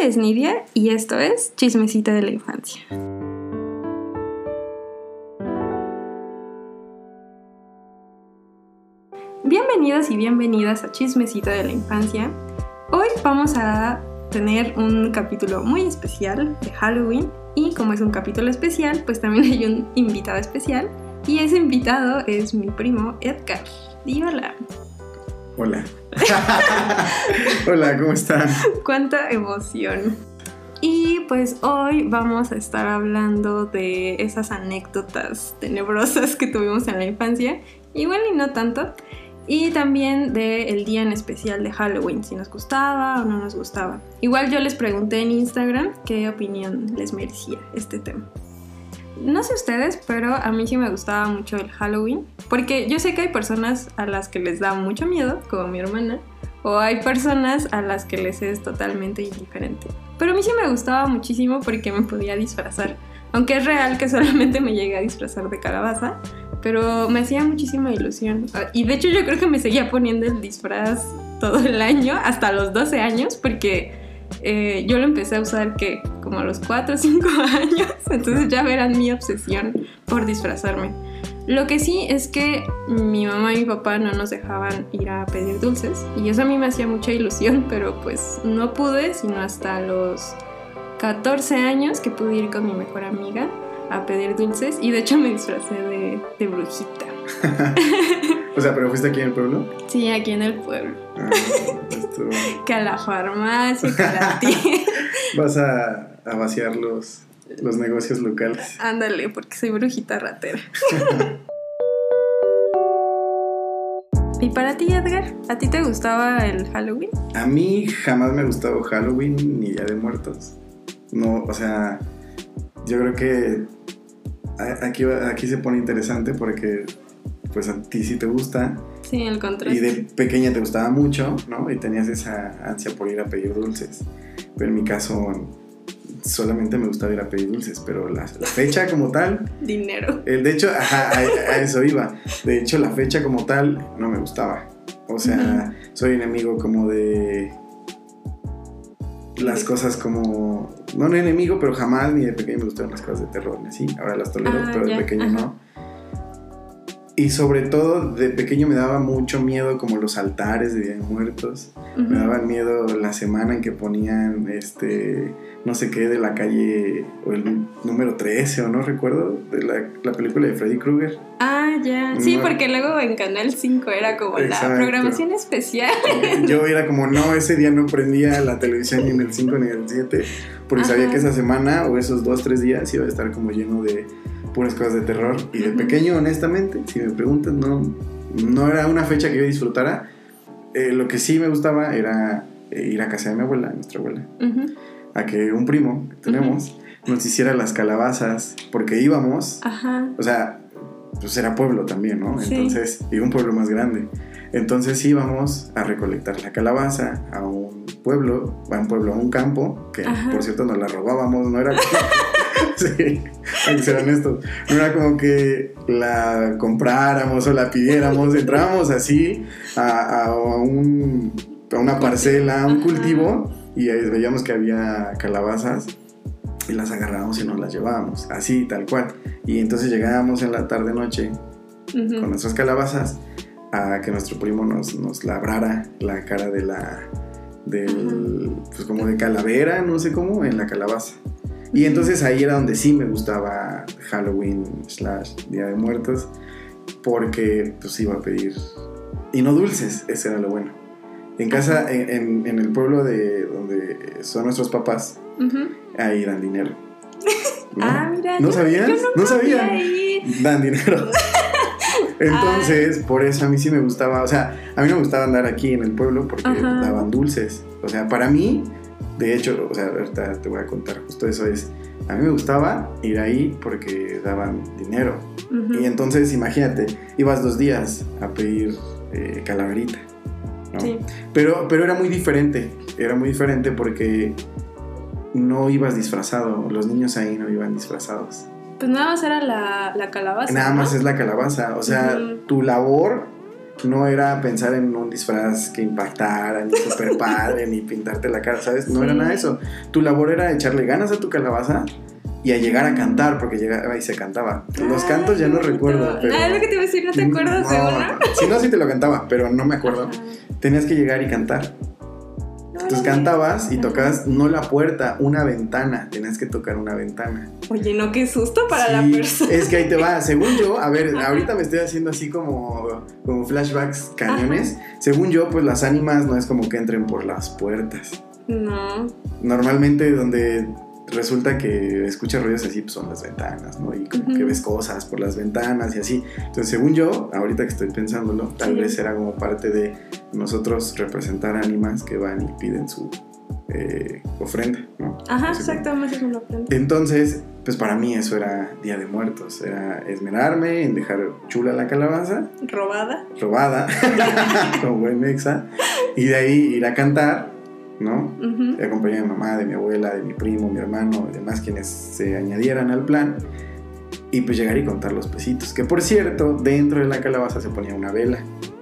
es Nidia y esto es Chismecita de la Infancia. Bienvenidos y bienvenidas a Chismecita de la Infancia. Hoy vamos a tener un capítulo muy especial de Halloween y como es un capítulo especial, pues también hay un invitado especial y ese invitado es mi primo Edgar. Di hola. Hola. hola, ¿cómo están? Cuánta emoción. Y pues hoy vamos a estar hablando de esas anécdotas tenebrosas que tuvimos en la infancia, igual y no tanto, y también del día en especial de Halloween, si nos gustaba o no nos gustaba. Igual yo les pregunté en Instagram qué opinión les merecía este tema. No sé ustedes, pero a mí sí me gustaba mucho el Halloween, porque yo sé que hay personas a las que les da mucho miedo, como mi hermana, o hay personas a las que les es totalmente indiferente. Pero a mí sí me gustaba muchísimo porque me podía disfrazar, aunque es real que solamente me llegué a disfrazar de calabaza, pero me hacía muchísima ilusión. Y de hecho yo creo que me seguía poniendo el disfraz todo el año, hasta los 12 años, porque eh, yo lo empecé a usar que como a los 4 o 5 años, entonces ya verán mi obsesión por disfrazarme. Lo que sí es que mi mamá y mi papá no nos dejaban ir a pedir dulces y eso a mí me hacía mucha ilusión, pero pues no pude sino hasta los 14 años que pude ir con mi mejor amiga a pedir dulces y de hecho me disfracé de, de brujita. o sea, ¿pero fuiste aquí en el pueblo? Sí, aquí en el pueblo. Ah, que a la farmacia, que a la tienda. Vas a, a vaciar los, los negocios locales. Ándale, porque soy brujita ratera. ¿Y para ti, Edgar? ¿A ti te gustaba el Halloween? A mí jamás me ha gustado Halloween ni Día de Muertos. No, o sea, yo creo que aquí, aquí se pone interesante porque pues a ti sí te gusta. Sí, el contraste. Y de pequeña te gustaba mucho, ¿no? Y tenías esa ansia por ir a pedir dulces. Pero en mi caso solamente me gustaba ir a pedir dulces, pero la, fecha como tal... Dinero. El, de hecho, ajá, a, eso iba. De hecho, la fecha como tal no me gustaba. O sea, soy enemigo como de las cosas como, no un enemigo, pero jamás ni de pequeño me gustaron las cosas de terror, ¿sí? Ahora las tolero, ah, pero de pequeño no. Y sobre todo de pequeño me daba mucho miedo como los altares de Día de Muertos. Me daban miedo la semana en que ponían este no sé qué de la calle o el número 13 o no recuerdo de la, película de Freddy Krueger. Ah, ya. Sí, porque luego en Canal 5 era como la programación especial. Yo era como, no, ese día no prendía la televisión ni en el 5 ni en el 7 porque sabía que esa semana o esos dos, tres días iba a estar como lleno de puras cosas de terror. Y de pequeño, honestamente, si me preguntas, no, no era una fecha que yo disfrutara. Eh, lo que sí me gustaba era eh, ir a casa de mi abuela, nuestra abuela, a que un primo que tenemos nos hiciera las calabazas, porque íbamos, o sea, pues era pueblo también, ¿no? Entonces, y un pueblo más grande. Entonces íbamos a recolectar la calabaza a un pueblo, a un pueblo, a un campo, que por cierto nos la robábamos, no era sí, hay que ser honestos. No era como que la compráramos o la pidiéramos, entrábamos así a, a, un, a una parcela, a un cultivo, y ahí veíamos que había calabazas y las agarrábamos y nos las llevábamos, así, tal cual. Y entonces llegábamos en la tarde-noche con nuestras calabazas a que nuestro primo nos, nos labrara la cara de la del pues como de calavera, no sé cómo, en la calabaza. Y entonces ahí era donde sí me gustaba Halloween slash Día de Muertos, porque pues iba a pedir, y no dulces, ese era lo bueno. En casa, en, en, el pueblo de donde son nuestros papás, ahí dan dinero. ah, mira. ¿No sabías? No, sabía. Dan dinero. Entonces, por eso a mí sí me gustaba, o sea, a mí no me gustaba andar aquí en el pueblo porque daban dulces. O sea, para mí, de hecho, o sea, ahorita te voy a contar justo eso es, a mí me gustaba ir ahí porque daban dinero. Y entonces, imagínate, ibas dos días a pedir eh, calaverita. Sí. Pero, pero era muy diferente, era muy diferente porque no ibas disfrazado, los niños ahí no iban disfrazados. Pues nada más era la, calabaza. Nada más es la calabaza, o sea, tu labor no era pensar en un disfraz que impactara, ni super padre, ni pintarte la cara, ¿sabes? No era Sí. nada de eso. Tu labor era echarle ganas a tu calabaza y a llegar a cantar, porque llegaba y se cantaba. Los cantos ya no Ay, qué recuerdo, pero... Ah, es lo que te iba a decir, ¿no te acuerdas de No, una? Si no, sí te lo cantaba, pero no me acuerdo. Ajá. Tenías que llegar y cantar. Entonces cantabas y tocabas no la puerta, una ventana. Tenías que tocar una ventana. Oye, no, qué susto para la persona. Es que ahí te va. Según yo, a ver, ahorita me estoy haciendo así como, como flashbacks cañones. Según yo, pues las ánimas no es como que entren por las puertas. No. Normalmente donde resulta que escuchas ruidos así, pues son las ventanas, ¿no? Y como que ves cosas por las ventanas y así. Entonces, según yo, ahorita que estoy pensándolo, tal Sí. vez era como parte de nosotros representar ánimas que van y piden su eh, ofrenda, ¿no? Ajá, exactamente, eso me lo aprendí. Entonces, pues para mí eso era Día de Muertos, era esmerarme en dejar chula la calabaza, Robada. robada, como buen mexa, y de ahí ir a cantar, ¿no? Ujú. de acompañar de mi mamá, de mi abuela, de mi primo, mi hermano y demás quienes se añadieran al plan. Y pues llegar y contar los pesitos. Que por cierto, dentro de la calabaza se ponía una vela.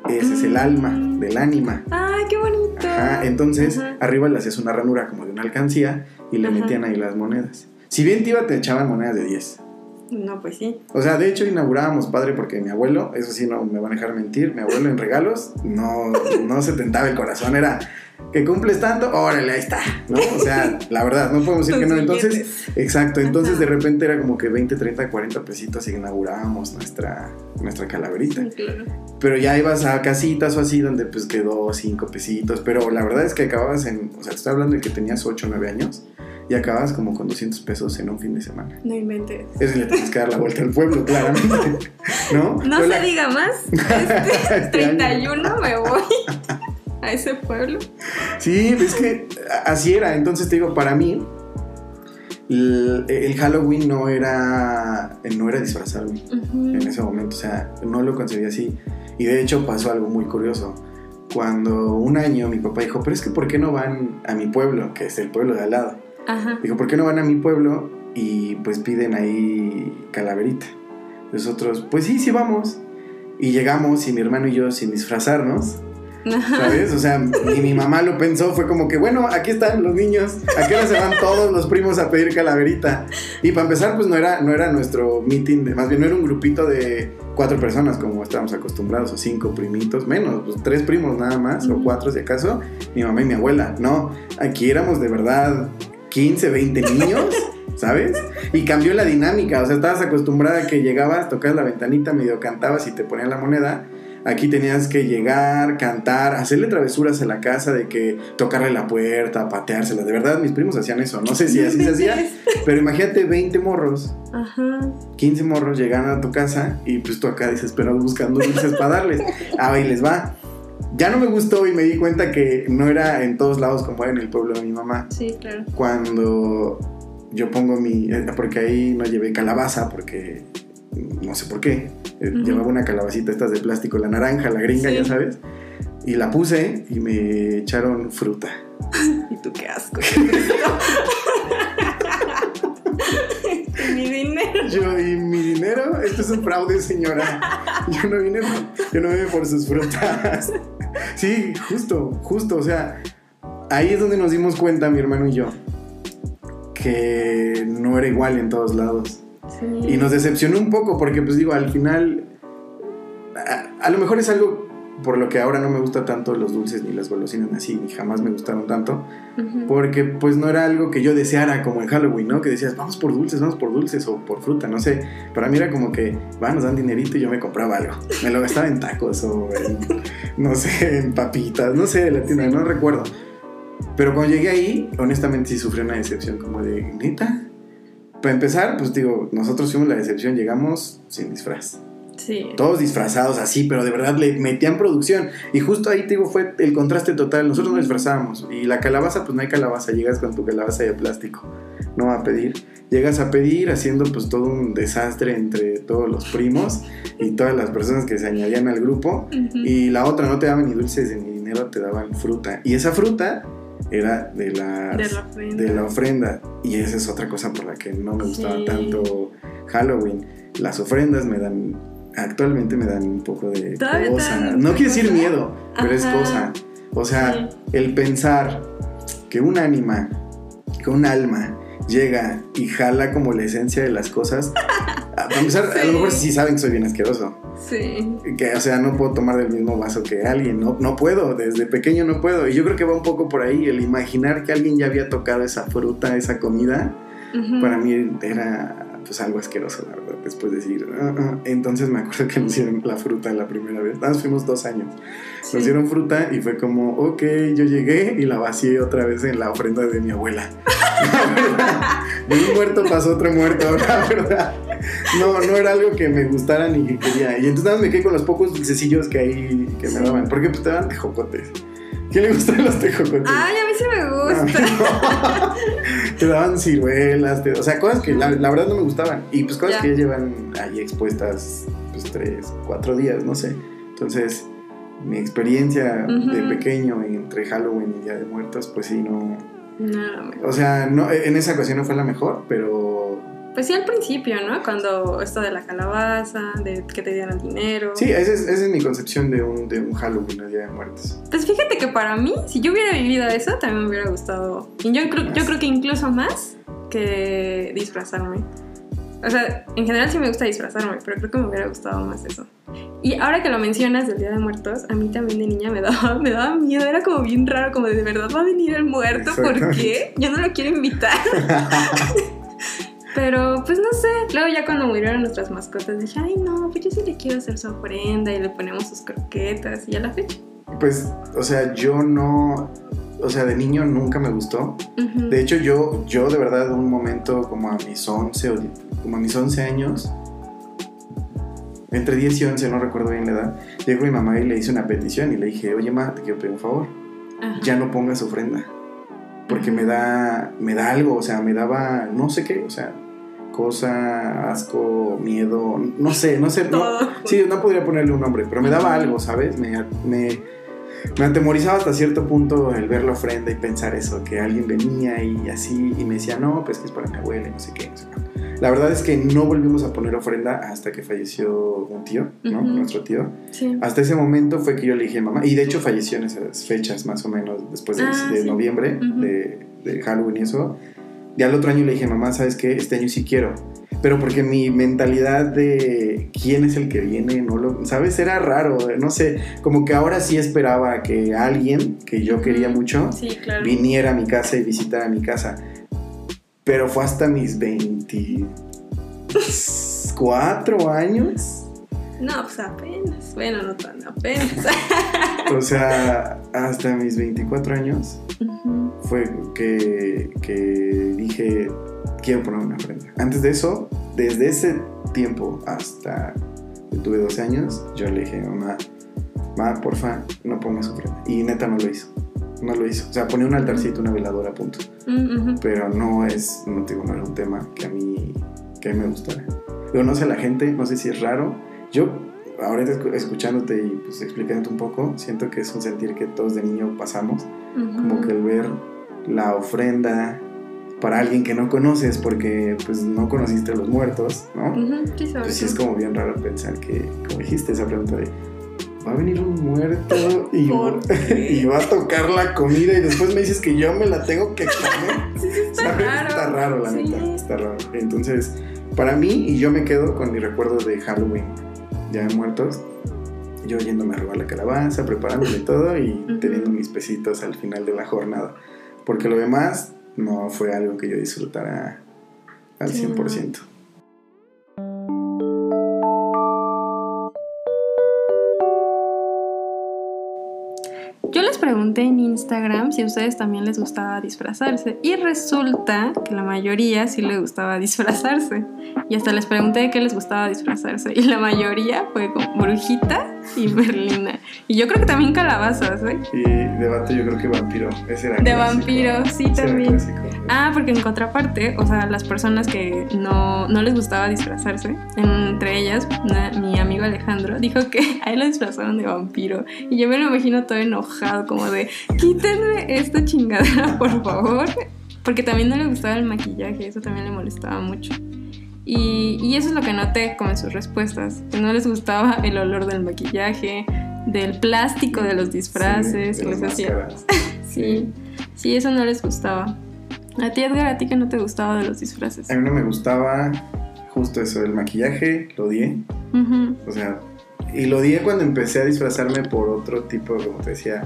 Ese es el alma Mm. del ánima. Ay, qué bonito. Ajá, entonces Ajá. arriba le hacías una ranura como de una alcancía y le Ajá. metían ahí las monedas. Si bien te iba, te echaban monedas de 10. No, pues sí. O sea, de hecho inaugurábamos padre porque mi abuelo, eso sí no me van a dejar mentir, mi abuelo en regalos no, no se tentaba el corazón, era que cumples tanto, órale, ahí está, ¿no? O sea, la verdad, no podemos decir que no. Entonces, exacto, entonces de repente era como que 20, 30, 40 pesitos y inaugurábamos nuestra, nuestra calaverita. Claro. Pero ya ibas a casitas o así donde pues quedó 5 pesitos, pero la verdad es que acababas en, o sea, te estoy hablando de que tenías 8 o 9 años y acabas como con 200 pesos en un fin de semana. No inventes. Eso le tienes que dar la vuelta al pueblo, claramente. ¿No? No se la- diga más. Este año. 31 me voy a ese pueblo. Sí, es que así era. Entonces te digo, para mí, el, el Halloween no era, no era disfrazarme Ujú. en ese momento. O sea, no lo concebí así. Y de hecho pasó algo muy curioso. Cuando un año mi papá dijo, pero es que ¿por qué no van a mi pueblo? Que es el pueblo de al lado. Ajá. Dijo, ¿por qué no van a mi pueblo? Y pues piden ahí calaverita. Nosotros, pues sí, sí vamos. Y llegamos y mi hermano y yo sin disfrazarnos. Ajá. ¿Sabes? O sea, y mi mamá lo pensó, fue como que, bueno, aquí están los niños, ¿a qué hora se van todos los primos a pedir calaverita? Y para empezar, pues no era, no era nuestro meeting, de- más bien no era un grupito de cuatro personas como estábamos acostumbrados, o cinco primitos, menos, pues tres primos nada más, o cuatro si acaso, mi mamá y mi abuela. No, aquí éramos de verdad 15, 20 niños. ¿Sabes? Y cambió la dinámica, o sea, estabas acostumbrada a que llegabas, tocabas la ventanita, medio cantabas y te ponían la moneda, Aquí tenías que llegar, cantar, hacerle travesuras a la casa de que tocarle la puerta, pateársela. De verdad, mis primos hacían eso. No sé si así se hacía, pero imagínate 20 morros, Ajá. 15 morros llegan a tu casa y pues tú acá desesperado buscando dulces para darles. Ah, ahí les va. Ya no me gustó y me di cuenta que no era en todos lados como era en el pueblo de mi mamá. Sí, claro. Cuando yo pongo mi... eh, Porque ahí no llevé calabaza porque... No sé por qué. Eh. Llevaba una calabacita estas de plástico, la naranja, la gringa, Sí. ya sabes. Y la puse y me echaron fruta. Y tú qué asco. Mi dinero. Yo, ¿y mi dinero? Esto es un fraude, señora. Yo no vine, yo no vine por sus frutas. Sí, justo, justo. O sea, ahí es donde nos dimos cuenta, mi hermano y yo, que no era igual en todos lados. Sí. Y nos decepcionó un poco porque, pues digo, al final, a, a lo mejor es algo por lo que ahora no me gusta tanto los dulces ni las golosinas así, ni jamás me gustaron tanto, Ujú. porque pues no era algo que yo deseara como en Halloween, ¿no? Que decías, vamos por dulces, vamos por dulces o por fruta, no sé. Para mí era como que, va, nos dan dinerito y yo me compraba algo. Me lo gastaba en tacos o en, no sé, en papitas, no sé, de la tienda, Sí. no recuerdo. Pero cuando llegué ahí, honestamente sí sufrí una decepción como de, neta. Para empezar, pues digo, nosotros fuimos la decepción, llegamos sin disfraz. Sí. Todos disfrazados así, pero de verdad le metían producción. Y justo ahí, te digo, fue el contraste total. Nosotros nos disfrazábamos. Y la calabaza, pues no hay calabaza. Llegas con tu calabaza de plástico. No a pedir. Llegas a pedir haciendo pues todo un desastre entre todos los primos y todas las personas que se añadían al grupo. Y la otra no te daban ni dulces ni dinero, te daban fruta. Y esa fruta era de las De la ofrenda. de la ofrenda. Y esa es otra cosa por la que no me gustaba Sí. tanto Halloween. Las ofrendas me dan actualmente me dan un poco de Todavía cosa. No quiero decir miedo, pero es cosa. O sea, Sí. el pensar que un ánima, que un alma llega y jala como la esencia de las cosas. a- Para empezar, a lo mejor sí saben que soy bien asqueroso. Sí. Que, o sea, no puedo tomar del mismo vaso que alguien. No, no puedo, desde pequeño no puedo. Y yo creo que va un poco por ahí. El imaginar que alguien ya había tocado esa fruta, esa comida, para mí era pues algo asqueroso, la verdad. Después de decir, "Ah, ah". entonces me acuerdo que nos dieron la fruta la primera vez. Más fuimos dos años. Sí. Nos dieron fruta y fue como, ok, yo llegué y la vacié otra vez en la ofrenda de mi abuela. De un muerto pasó otro muerto, la verdad. No, no era algo que me gustara ni que quería. Y entonces me quedé con los pocos dulcecillos que ahí que me daban. Porque pues te daban tejocotes. ¿Quién le gustan los tejocotes? Ay, a mí sí me gusta. te daban ciruelas, te- o sea, cosas que la, la verdad no me gustaban. Y pues cosas Ya. que ya llevan ahí expuestas pues tres, cuatro días, no sé. Entonces, mi experiencia de pequeño entre Halloween y Día de Muertos, pues sí, no... No, O sea, no, en esa ocasión no fue la mejor, pero... Pues sí, al principio, ¿no? Cuando esto de la calabaza, de que te dieran dinero. Sí, esa es, esa es mi concepción de un, de un Halloween, el Día de Muertos. Pues fíjate que para mí, si yo hubiera vivido eso, también me hubiera gustado. Y yo creo, yo creo que incluso más que disfrazarme. O sea, en general sí me gusta disfrazarme, pero creo que me hubiera gustado más eso. Y ahora que lo mencionas del Día de Muertos, a mí también de niña me daba, me daba miedo, era como bien raro, como de, de verdad va a venir el muerto, ¿por qué? Yo no lo quiero invitar. Pero pues no sé, luego ya cuando murieron nuestras mascotas dije, ay no, pues yo sí le quiero hacer su ofrenda y le ponemos sus croquetas y a la fecha. Pues, o sea, yo no... O sea, de niño nunca me gustó. De hecho, yo, yo de verdad, un momento como a mis 11 o di- como a mis 11 años, entre 10 y 11, no recuerdo bien la edad, llegó mi mamá y le hice una petición y le dije, oye, ma, te quiero pedir un favor, Ajá. ya no pongas ofrenda, porque me da, me da algo, o sea, me daba, no sé qué, o sea, cosa, asco, miedo, no sé, no sé, no. Sí, no podría ponerle un nombre, pero me daba algo, ¿sabes? Me, me, me atemorizaba hasta cierto punto el ver la ofrenda y pensar eso, que alguien venía y así, y me decía, no, pues que es para mi abuela y no sé qué. no sé cuánto". La verdad es que no volvimos a poner ofrenda hasta que falleció un tío, ¿no? Ujú. Nuestro tío. Sí. Hasta ese momento fue que yo le dije mamá, y de hecho falleció en esas fechas más o menos después de, Ah, de sí. noviembre, Ujú. de, de Halloween y eso. Y al otro año le dije, mamá, ¿sabes qué? Este año sí quiero. Pero porque mi mentalidad de quién es el que viene, no lo, ¿sabes? Era raro, no sé, como que ahora sí esperaba que alguien que yo quería mucho Sí, claro. viniera a mi casa y visitara mi casa. Pero fue hasta mis 24 años. No, pues apenas. Bueno, no tan apenas. O sea, hasta mis 24 años fue que, que dije, quiero poner una ofrenda. Antes de eso, desde ese tiempo hasta que tuve 12 años, yo le dije, mamá, mamá, porfa, no pongas ofrenda. Y neta no lo hizo. No lo hizo. O sea, ponía un altarcito, una veladora, punto. Ujú. Pero no es, no, digo, no era un tema que a mí, que a mí me gustara. Yo no sé la gente, no sé si es raro. Yo, ahorita escu- escuchándote y pues explicándote un poco, siento que es un sentir que todos de niño pasamos Ujú. como que el ver la ofrenda para alguien que no conoces porque pues no conociste a los muertos, ¿no? Sí, sobre Pues sí es como bien raro pensar que, como dijiste esa pregunta de, va a venir un muerto y, y va a tocar la comida y después me dices que yo me la tengo que comer. Sí, sí, está ¿Sabes? raro. Está raro, la Sí. neta, está raro. Entonces, para mí, y yo me quedo con mi recuerdo de Halloween, ya muertos, yo yéndome a robar la calabaza, preparándome todo y teniendo mis pesitos al final de la jornada. Porque lo demás no fue algo que yo disfrutara al Sí, no. 100%. Yo les pregunté en Instagram si a ustedes también les gustaba disfrazarse y resulta que la mayoría sí les gustaba disfrazarse. Y hasta les pregunté de qué les gustaba disfrazarse y la mayoría fue como brujita y berlina. Y yo creo que también calabazas, ¿eh? Y debate yo creo que vampiro. Ese era De clásico. vampiro, sí, Ese era también. clásico. Ah, porque en contraparte, o sea, las personas que no, no les gustaba disfrazarse, entre ellas una- mi amigo Alejandro, dijo que a él lo disfrazaron de vampiro. Y yo me lo imagino todo enojado, como de, quítenme esta chingadera, por favor. Porque también no le gustaba el maquillaje, eso también le molestaba mucho. Y, y eso es lo que noté como en sus respuestas, que no les gustaba el olor del maquillaje, del plástico de los disfraces, Sí, de las máscaras. Sí, sí, eso no les gustaba. A ti, Edgar, a ti que no te gustaba de los disfraces. A mí no me gustaba justo eso, el maquillaje, lo odié. O sea, y lo odié cuando empecé a disfrazarme por otro tipo, como te decía,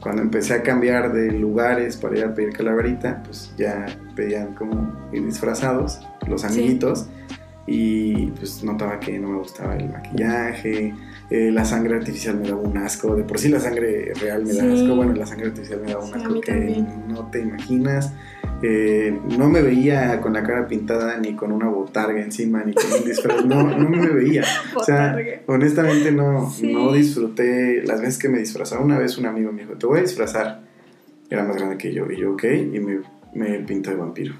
cuando empecé a cambiar de lugares para ir a pedir calaverita, pues ya pedían como ir disfrazados, los Sí. amiguitos, y pues notaba que no me gustaba el maquillaje, eh, la sangre artificial me daba un asco, de por sí la sangre real me da Sí. asco, bueno, la sangre artificial me daba un Sí, asco que también. no te imaginas. Eh, no me veía con la cara pintada ni con una botarga encima ni con un disfraz, no, no me veía. O sea, honestamente no, Sí. no disfruté las veces que me disfrazaba. Una vez un amigo me dijo, te voy a disfrazar. Era más grande que yo. Y yo, ok, y me, me pintó de vampiro.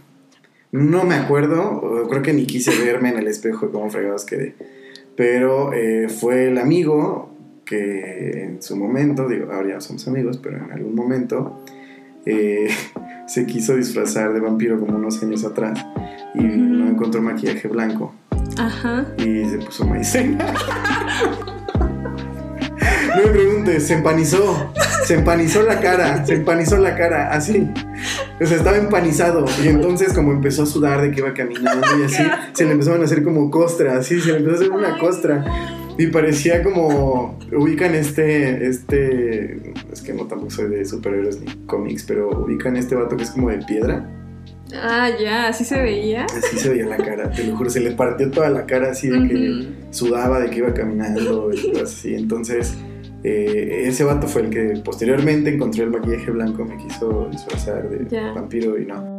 No me acuerdo, creo que ni quise verme en el espejo de cómo fregados quedé. Pero eh, fue el amigo que en su momento, digo, ahora ya somos amigos, pero en algún momento eh, se quiso disfrazar de vampiro como unos años atrás y no encontró maquillaje blanco Ajá. y se puso maicena. No me preguntes, se empanizó, se empanizó la cara, se empanizó la cara, así. O sea, estaba empanizado y entonces como empezó a sudar de que iba caminando y así, se le empezaron a hacer como costra, así, se le empezó a hacer una costra. Y parecía como, ubican este, este, es que no tampoco soy de superhéroes ni cómics, pero ubican este vato que es como de piedra. Ah, ya, así se veía. Así se veía la cara, te lo juro, se le partió toda la cara así de que sudaba, de que iba caminando y cosas así. Entonces, eh, ese vato fue el que posteriormente encontró el maquillaje blanco, me quiso disfrazar de Ya. vampiro y no.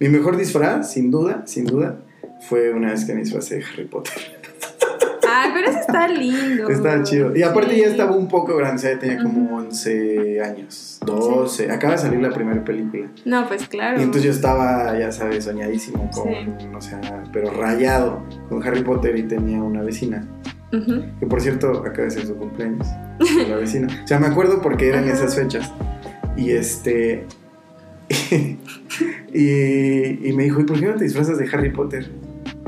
Mi mejor disfraz, sin duda, sin duda, fue una vez que me disfrazé de Harry Potter. Ay, pero eso está lindo. Estaba chido. Y aparte Sí. ya estaba un poco grande, tenía como Ujú. 11 años, 12. Acaba de salir la primera película. No, pues claro. Y entonces yo estaba, ya sabes, soñadísimo con, Sí. o sea, pero rayado con Harry Potter y tenía una vecina. Que por cierto, acaba de ser su cumpleaños. La vecina. O sea, me acuerdo porque eran esas fechas. Y este. y, y me dijo, ¿y por qué no te disfrazas de Harry Potter?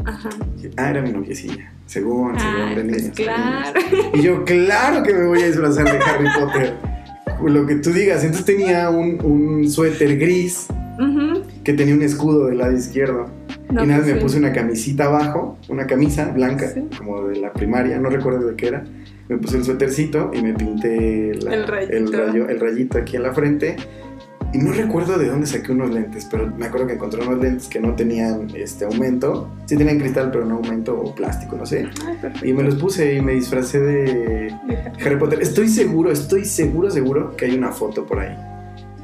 Ajá. Ah, era mi noviecilla. Según, según, Ay, de pues niños, de claro. Y yo, claro que me voy a disfrazar de Harry Potter. Lo que tú digas. Entonces tenía un, un suéter gris Ujú. que tenía un escudo del lado izquierdo. No, y nada, pues me sí. puse una camisita abajo, una camisa blanca, Sí. como de la primaria, no recuerdo de qué era. Me puse el suétercito y me pinté la- El rayito. el rayo- el rayito aquí en la frente. Y no recuerdo de dónde saqué unos lentes, pero me acuerdo que encontré unos lentes que no tenían este aumento. Sí tenían cristal, pero no aumento o plástico, no sé. Ay. Y me los puse y me disfracé de Harry Potter. Estoy seguro, estoy seguro, seguro que hay una foto por ahí.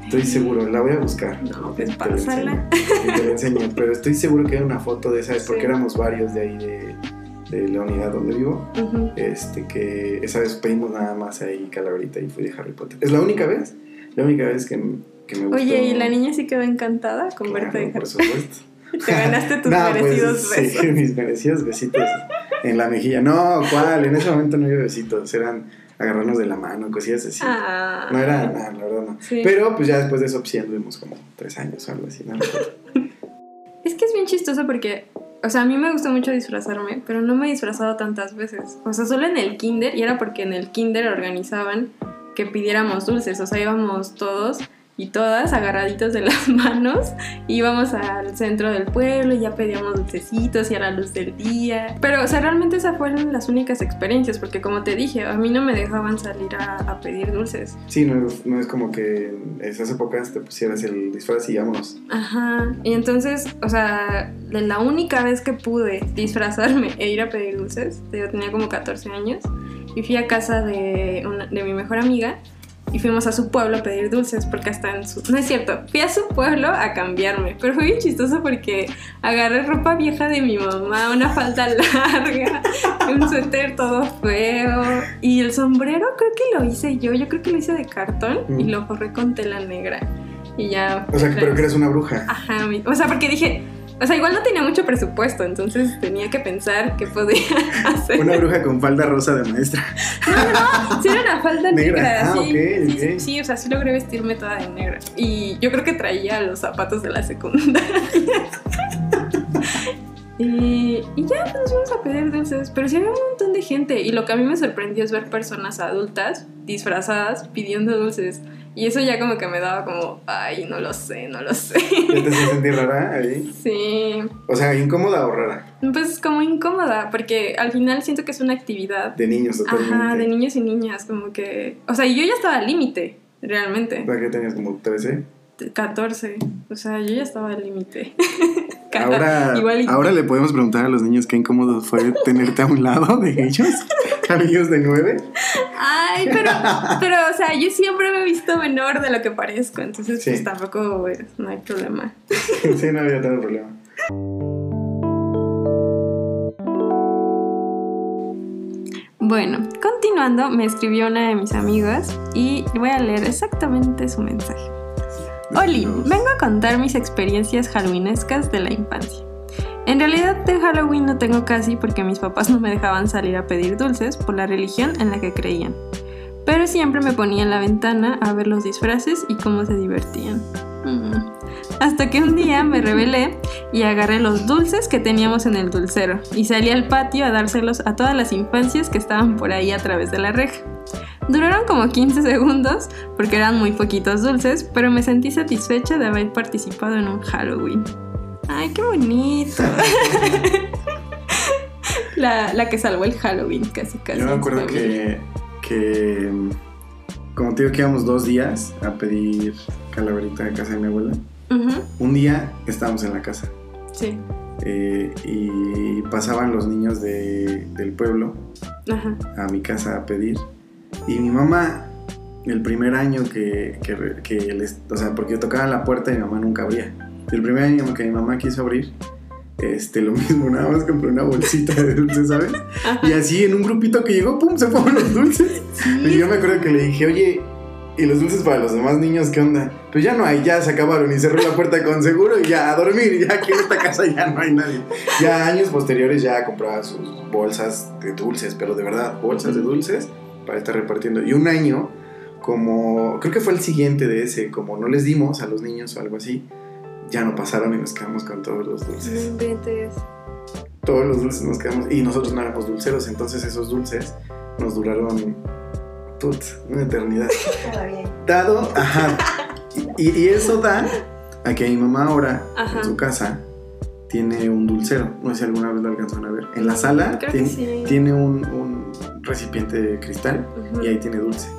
Estoy seguro, la voy a buscar. No, pues te la pásala. enseño, y te la enseño, pero estoy seguro que hay una foto de esa vez, porque Sí. éramos varios de ahí de, de la unidad donde vivo. Este, que esa vez pedimos nada más ahí calaverita y fui de Harry Potter. Es la única vez, la única vez que, que me gustó. Oye, ¿y la niña sí quedó encantada con Claro, verte por supuesto. Te ganaste tus Nah, pues, merecidos sí, besos. mis merecidos besitos en la mejilla. No, ¿cuál? En ese momento no había besitos, eran agarrarnos de la mano, cosillas así. Ah. No era nada, la verdad no. Sí. Pero pues ya después de eso, pues sí anduvimos como tres años o algo así, ¿no? Es que es bien chistoso porque, o sea, a mí me gusta mucho disfrazarme, pero no me he disfrazado tantas veces. O sea, solo en el kinder, y era porque en el kinder organizaban que pidiéramos dulces, o sea, íbamos todos y todas agarraditos de las manos, íbamos al centro del pueblo y ya pedíamos dulcecitos y a la luz del día. Pero, o sea, realmente esas fueron las únicas experiencias, porque como te dije, a mí no me dejaban salir a, a pedir dulces. Sí, no, es- no es como que en esas épocas te pusieras el disfraz y vámonos. Ajá. Y entonces, o sea, de la única vez que pude disfrazarme e ir a pedir dulces, yo tenía como 14 años, y fui a casa de, una- de mi mejor amiga y fuimos a su pueblo a pedir dulces porque hasta en su... No es cierto, fui a su pueblo a cambiarme, pero fue bien chistoso porque agarré ropa vieja de mi mamá, una falda larga, un suéter todo feo y el sombrero creo que lo hice yo, yo creo que lo hice de cartón y Mm. lo forré con tela negra. Y ya... O sea, pero que eres una bruja. Ajá, o sea, porque dije, O sea, igual no tenía mucho presupuesto, entonces tenía que pensar qué podía hacer. Una bruja con falda rosa de maestra. No, no, sí era una falda Negra. negra. Ah, sí, ok, sí, sí, sí, o sea, sí logré vestirme toda de negra. Y yo creo que traía los zapatos de la secundaria. y, y ya pues, nos fuimos a pedir dulces. Pero sí había un montón de gente. Y lo que a mí me sorprendió es ver personas adultas disfrazadas pidiendo dulces. Y eso ya como que me daba como, ay, no lo sé, no lo sé. ¿Ya te sentir rara ahí? Sí, O sea, incómoda o rara. pues como incómoda, porque al final siento que es una actividad De niños totalmente. Ajá, de niños y niñas, como que... O sea, yo ya estaba al límite, realmente. ¿Para qué tenías como 13? 14. O sea, yo ya estaba al límite. Ahora, Igual ahora le podemos preguntar a los niños qué incómodo fue tenerte a un lado de ellos. A niños de 9. Ay, pero, pero, o sea, yo siempre me he visto menor de lo que parezco, entonces Sí. pues tampoco pues, no hay problema. Sí, no había tanto problema. Bueno, continuando, me escribió una de mis amigas y voy a leer exactamente su mensaje. Oli, vengo a contar mis experiencias halloweenescas de la infancia. En realidad de Halloween no tengo casi porque mis papás no me dejaban salir a pedir dulces por la religión en la que creían. Pero siempre me ponía en la ventana a ver los disfraces y cómo se divertían. Mm. Hasta que un día me rebelé y agarré los dulces que teníamos en el dulcero y salí al patio a dárselos a todas las infancias que estaban por ahí a través de la reja. Duraron como 15 segundos porque eran muy poquitos dulces, pero me sentí satisfecha de haber participado en un Halloween. ¡Ay, qué bonito! la, la que salvó el Halloween, casi casi. Yo me acuerdo que, que, como te digo que íbamos dos días a pedir calaverita a casa de mi abuela. Ujú, Un día estábamos en la casa Sí, eh, y pasaban los niños de- del pueblo ajá. a mi casa a pedir. Y mi mamá, el primer año que, que, que les, o sea, porque yo tocaba la puerta y mi mamá nunca abría. El primer año que mi mamá quiso abrir, este, lo mismo, nada más compré una bolsita de dulces, ¿sabes? Ajá. Y así en un grupito que llegó, ¡pum! se fueron los dulces. Y yo me acuerdo que le dije, oye, ¿y los dulces para los demás niños qué onda? Pues ya no hay, ya se acabaron y cerró la puerta con seguro y ya a dormir, ya aquí en esta casa ya no hay nadie. Ya años posteriores ya compraba sus bolsas de dulces, pero de verdad, bolsas de dulces para estar repartiendo. Y un año, como, creo que fue el siguiente de ese, como no les dimos a los niños o algo así, ya no pasaron y nos quedamos con todos los dulces. Todos los dulces nos quedamos, y nosotros no éramos dulceros, entonces esos dulces nos duraron, put, una eternidad dado, ajá. Y, y eso da a que mi mamá ahora, Ajá. en su casa, tiene un dulcero. No sé si alguna vez lo alcanzaron a ver. En la sala tiene, sí. tiene un, un recipiente de cristal y ahí tiene dulce.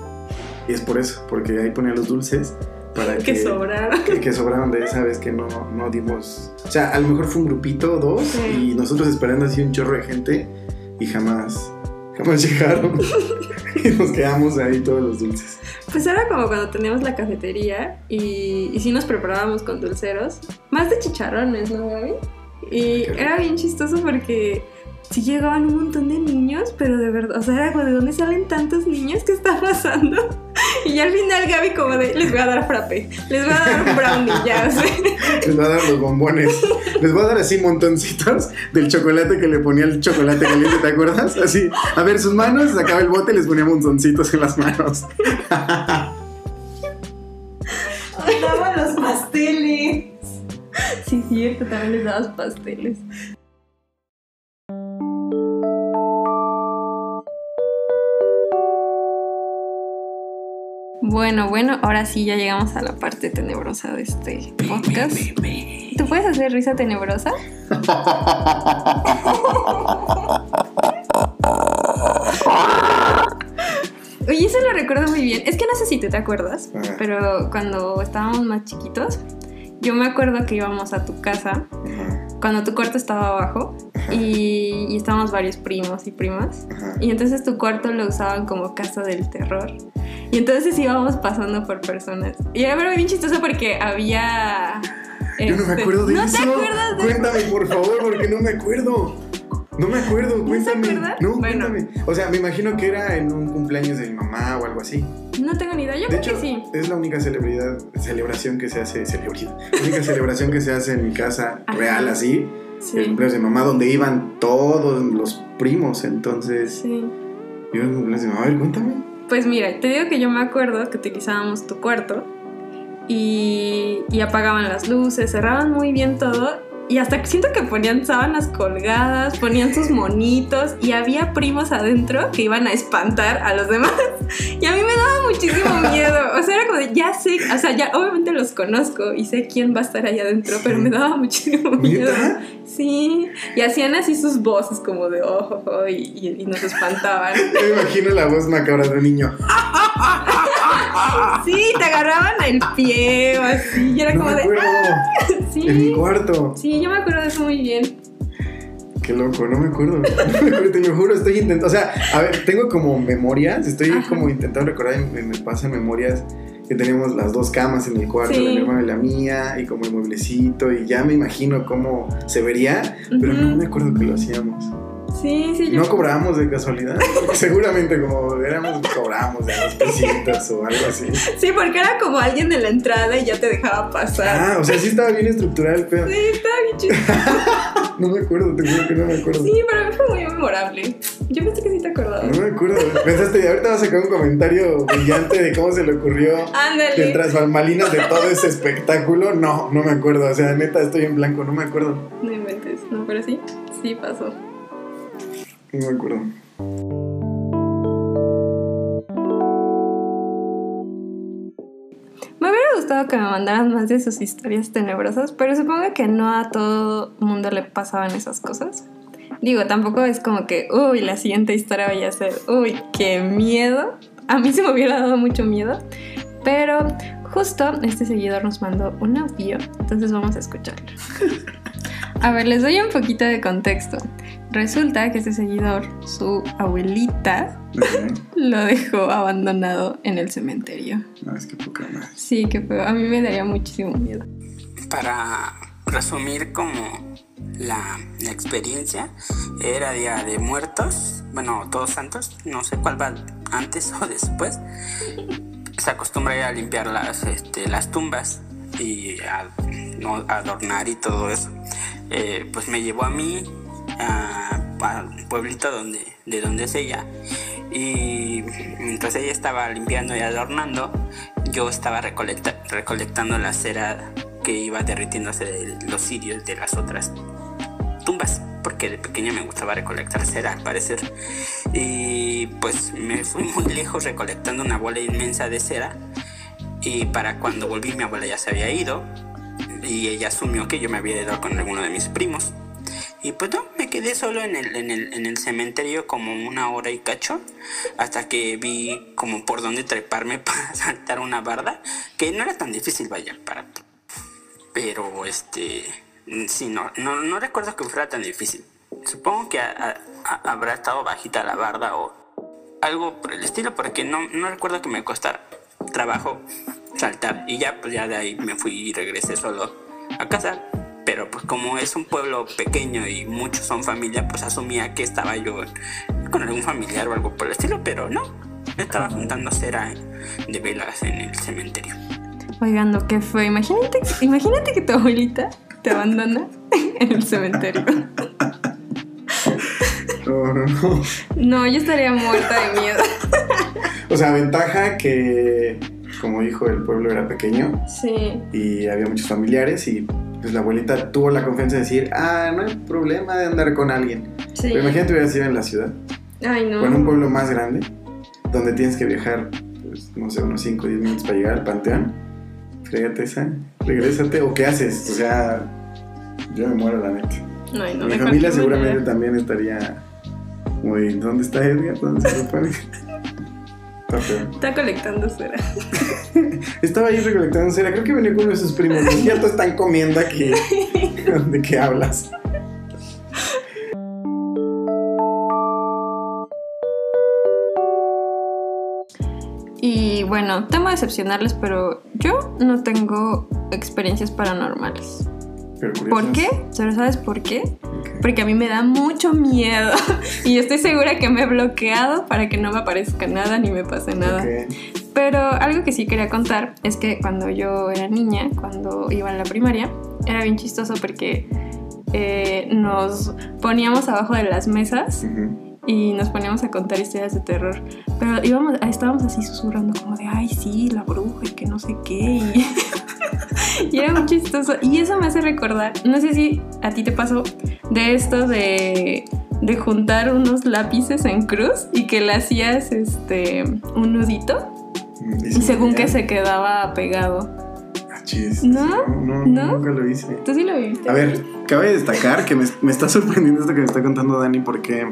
Y es por eso, porque ahí ponía los dulces para que, Que sobraron. que, que sobraron de esa vez que no, no dimos. O sea, a lo mejor fue un grupito, dos, Sí. y nosotros esperando así un chorro de gente y jamás, jamás llegaron. y nos quedamos ahí todos los dulces. Pues era como cuando teníamos la cafetería y, y sí nos preparábamos con dulceros, más de chicharrones, ¿no, Gaby? Y era bien chistoso porque sí llegaban un montón de niños, pero de verdad, o sea, era como de dónde salen tantos niños, ¿qué está pasando? Y ya al final Gaby como de, les voy a dar frappe, les voy a dar un brownie, ya. Les voy a dar los bombones. Les voy a dar así montoncitos del chocolate que le ponía el chocolate caliente, ¿te acuerdas? Así, a ver, sus manos, sacaba el bote y les ponía montoncitos en las manos. Daba los pasteles. Sí, cierto, también les dabas pasteles. Bueno, bueno, ahora sí ya llegamos a la parte tenebrosa de este podcast. ¿Tú puedes hacer risa tenebrosa? Oye, eso lo recuerdo muy bien. Es que no sé si tú te acuerdas, Ajá. pero cuando estábamos más chiquitos, yo me acuerdo que íbamos a tu casa Ajá, cuando tu cuarto estaba abajo y, y estábamos varios primos y primas. ajá. Y entonces tu cuarto lo usaban como casa del terror. Y entonces íbamos pasando por personas. Y era bien chistoso porque había... Yo no me este, acuerdo de ¿No eso. te acuerdas de Cuéntame, por favor, porque no me acuerdo. No me acuerdo, ¿No cuéntame. acuerdan? No, Bueno. cuéntame. O sea, me imagino que era en un cumpleaños de mi mamá o algo así. No tengo ni idea, yo De creo hecho, que sí. es la única celebridad, celebración que se hace, celebridad, única celebración que se hace en mi casa Ajá. real así, el Sí. cumpleaños de mamá, donde iban todos los primos, entonces, Sí. yo en el cumpleaños de mamá, a ver, cuéntame. Pues mira, te digo que yo me acuerdo que utilizábamos tu cuarto y, y apagaban las luces, cerraban muy bien todo y hasta siento que ponían sábanas colgadas, ponían sus monitos y había primos adentro que iban a espantar a los demás y a mí me daba muchísimo miedo, o sea, era como de, ya sé, o sea, ya obviamente los conozco y sé quién va a estar ahí adentro, pero me daba muchísimo miedo. Sí, y hacían así sus voces como de, oh, oh, oh", y, y- y nos espantaban. Yo me imagino la voz macabra de un niño. Sí, te agarraban el pie o así. Y era No como me de. acuerdo. Sí. En mi cuarto. Sí, yo me acuerdo de eso muy bien. Qué loco, no me acuerdo. No me acuerdo, te lo juro, estoy intentando. O sea, a ver, tengo como memorias, estoy Ajá. como intentando recordar, y me, me pasan memorias que tenemos las dos camas en el cuarto Sí. de mi y la mía, y como el mueblecito, y ya me imagino cómo se vería, pero no me acuerdo que lo hacíamos. Sí, sí, yo. No cobrábamos de casualidad. Seguramente como éramos, cobrábamos de dos pesitos o algo así. Sí, porque era como alguien en la entrada y ya te dejaba pasar. Ah, o sea, sí estaba bien estructurado el pedo. Sí, estaba bien chido. No me acuerdo, te juro que no me acuerdo. Sí, pero a mí fue muy memorable. Yo pensé que sí te acordabas. No me acuerdo. Pensaste, ahorita vas a sacar un comentario brillante de cómo se le ocurrió Ándale. detrás bambalinas de todo ese espectáculo. No, no me acuerdo. O sea, neta, estoy en blanco, no me acuerdo. No inventes. No, pero sí. Sí pasó. No me acuerdo. Me hubiera gustado que me mandaran más de sus historias tenebrosas, pero supongo que no a todo mundo le pasaban esas cosas. Digo, tampoco es como que, uy, la siguiente historia vaya a ser, uy, qué miedo. A mí se me hubiera dado mucho miedo, pero justo este seguidor nos mandó un audio, entonces vamos a escucharlo. A ver, les doy un poquito de contexto. Resulta que este seguidor, su abuelita, lo dejó abandonado en el cementerio. No, es que poca más. Sí, que feo. A mí me daría muchísimo miedo. Para resumir como la, la experiencia, era Día de Muertos, bueno, Todos Santos, no sé cuál va antes o después. Se acostumbra a limpiar las, este, las tumbas y a, no, adornar y todo eso. Eh, pues me llevó a mí al pueblito donde, de donde es ella. Y mientras ella estaba limpiando y adornando yo estaba recolecta- recolectando la cera que iba derritiéndose de los cirios de las otras tumbas porque de pequeña me gustaba recolectar cera al parecer. Y pues me fui muy lejos recolectando una bola inmensa de cera y para cuando volví mi abuela ya se había ido y ella asumió que yo me había ido con alguno de mis primos y pues no, me quedé solo en el, en el, en el cementerio como una hora y cacho, hasta que vi como por dónde treparme para saltar una barda, que no era tan difícil, vaya, para... Pero este... Sí, no, no, no recuerdo que fuera tan difícil. Supongo que habrá estado bajita la barda o algo por el estilo, porque no, no recuerdo que me costara trabajo saltar. Y ya, pues ya de ahí me fui y regresé solo a casa. Pero pues como es un pueblo pequeño y muchos son familia, pues asumía que estaba yo con algún familiar o algo por el estilo, pero no. Estaba juntando cera de velas en el cementerio. Oigan, lo que fue. Imagínate, imagínate que tu abuelita te abandona en el cementerio. No, no, no. No, yo estaría muerta de miedo. O sea, ventaja que, como dijo, el pueblo era pequeño Sí. y había muchos familiares y pues la abuelita tuvo la confianza de decir, ah, no hay problema de andar con alguien. Sí. Pero imagínate hubiera sido en la ciudad Ay, no. o en un pueblo más grande, donde tienes que viajar, pues, no sé, unos 5 o 10 minutos para llegar al panteón. Frégate esa, regrésate, o qué haces, o sea, yo me muero la neta. Ay, no, Mi familia seguramente muera. también estaría muy, ¿dónde está Edgar? ¿Dónde se lo Está colectando cera. Estaba ahí recolectando cera, creo que venía con uno de sus primos, ya todos están comiendo aquí. ¿De qué hablas? Y bueno, temo decepcionarles, pero yo no tengo experiencias paranormales. Pero ¿Por qué? ¿Pero sabes por qué? Porque a mí me da mucho miedo y yo estoy segura que me he bloqueado para que no me aparezca nada ni me pase nada. Ok. Pero algo que sí quería contar es que cuando yo era niña, cuando iba en la primaria, era bien chistoso porque eh, nos poníamos abajo de las mesas Ujú. y nos poníamos a contar historias de terror. Pero íbamos, estábamos así susurrando como de, ay, sí, la bruja y que no sé qué. Y, y era muy chistoso. Y eso me hace recordar, no sé si a ti te pasó, de esto de, de juntar unos lápices en cruz y que le hacías este, un nudito y según que se quedaba pegado. Ah, chis. ¿No? No, ¿No? nunca lo hice. ¿Tú sí lo viste? A ver, cabe destacar que me, me está sorprendiendo esto que me está contando Dani porque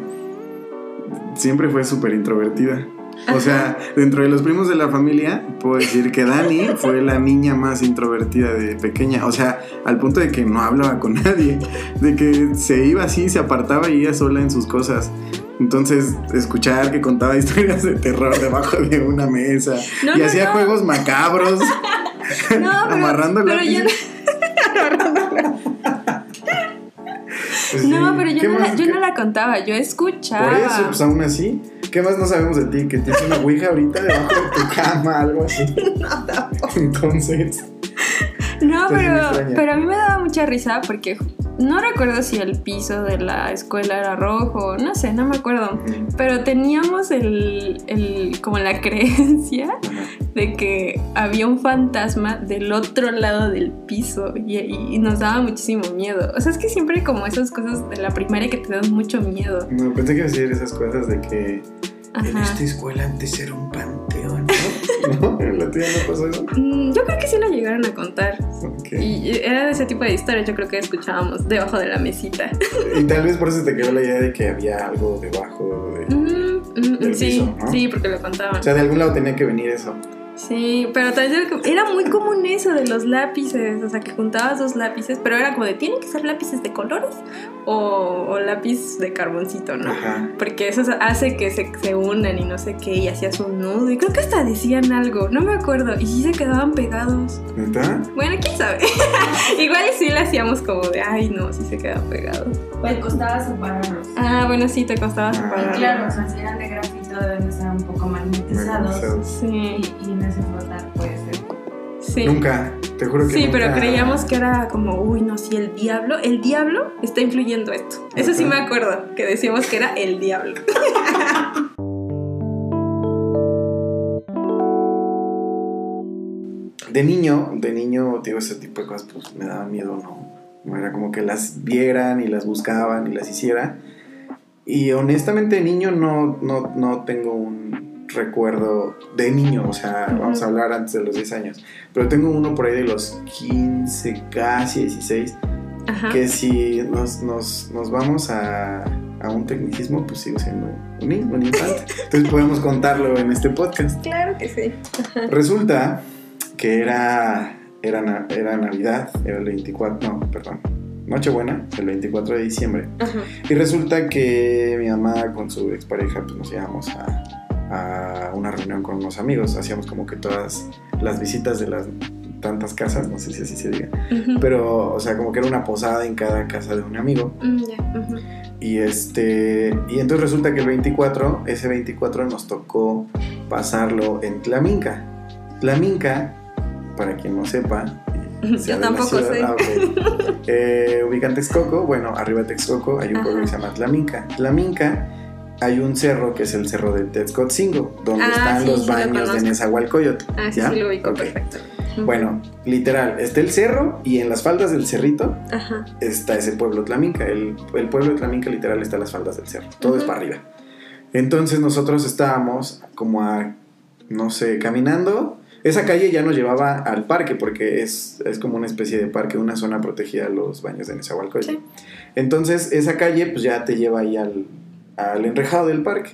siempre fue súper introvertida. O sea, dentro de los primos de la familia, puedo decir que Dani fue la niña más introvertida de pequeña. O sea, al punto de que no hablaba con nadie, de que se iba así, se apartaba y ella sola en sus cosas. Entonces, escuchar que contaba historias de terror debajo de una mesa No, y no, hacía no. juegos macabros, No, pero, amarrando pero yo lápices. Pues no, sí. pero ¿Qué yo, no la, yo ¿Qué- no la contaba, yo escuchaba. Por eso, pues aún así. ¿Qué más no sabemos de ti? ¿Que tienes una ouija ahorita debajo de tu cama, algo así? Entonces, No, pero, pero a mí me daba mucha risa porque no recuerdo si el piso de la escuela era rojo, no sé, no me acuerdo. Pero teníamos el, el- como la creencia de que había un fantasma del otro lado del piso y, y nos daba muchísimo miedo. O sea, es que siempre como esas cosas de la primaria que te dan mucho miedo. no, pensé que decir esas cosas de que en Ajá. esta escuela antes era un panteón, ¿no? ¿No? ¿En la tuya no pasó eso? Mm, Yo creo que sí lo llegaron a contar. Ok. Y era de ese tipo de historias, yo creo que escuchábamos debajo de la mesita. Y tal vez por eso te quedó la idea de que había algo debajo de... Mm, mm, Del sí, piso, ¿no? sí, porque lo contaban. O sea, de algún lado tenía que venir eso. Sí, pero también era muy común eso de los lápices, o sea, que juntabas dos lápices, pero era como de, ¿tienen que ser lápices de colores o, o lápiz de carboncito, no? Ajá. Porque eso hace que se, se unan y no sé qué, y hacías un nudo, y creo que hasta decían algo, no me acuerdo, y sí se quedaban pegados. ¿Neta? Bueno, quién sabe. Igual y sí le hacíamos como de, ay, no, sí se quedan pegados. Me costaba separarlos. Ah, bueno, sí, te costaba Ah. separarlo. Claro, o sea, si eran de grafito deben de ser un poco Sí, Y, y en ese frotar puede ser. sí. Nunca, te juro que Sí, nunca. pero creíamos que era como, uy, no, sí, el diablo, el diablo está influyendo esto. Eso sí me acuerdo, que decíamos que era el diablo. De niño, de niño, digo, ese tipo de cosas, pues me daba miedo, ¿no? No era como que las vieran y las buscaban y las hiciera. Y honestamente, de niño no, no, no tengo un recuerdo de niño, o sea, vamos a hablar antes de los 10 años. Pero tengo uno por ahí de los 15, casi 16, Ajá. que si nos, nos, nos vamos a, a un tecnicismo, pues sigo siendo un un infante. Entonces podemos contarlo en este podcast. Claro que sí. Resulta que era, era, era Navidad, era el 24, no, perdón, Nochebuena, el 24 de diciembre. Ajá. Y resulta que mi mamá con su expareja pues nos íbamos a, a una reunión con unos amigos. Hacíamos como que todas las visitas de las tantas casas, no sé si así se diga. Ujú. Pero, o sea, como que era una posada en cada casa de un amigo. Mm, ya, ujú. Y este. Y entonces resulta que el 24, ese 24 nos tocó pasarlo en Tlaminca. Tlaminca, para quien no sepa. sea Yo tampoco sé. ah, ok. Eh, ubican Texcoco, bueno, arriba de Texcoco hay un pueblo que se llama Tlaminca. Tlaminca hay un cerro que es el cerro de Texcotzingo, donde Ah, están sí, los lo baños de. Nezahualcóyotl. Ah, sí, ¿ya? sí lo ubico Ok. perfecto. Bueno, literal, está el cerro y en las faldas del cerrito Ajá. está ese pueblo Tlaminca. El, el pueblo de Tlaminca literal está en las faldas del cerro. Todo es para arriba. Entonces nosotros estábamos como a, no sé, caminando. Esa calle ya nos llevaba al parque porque es, es como una especie de parque, una zona protegida a los baños de Nezahualcóyotl. Sí. Entonces esa calle pues ya te lleva ahí al, al enrejado del parque.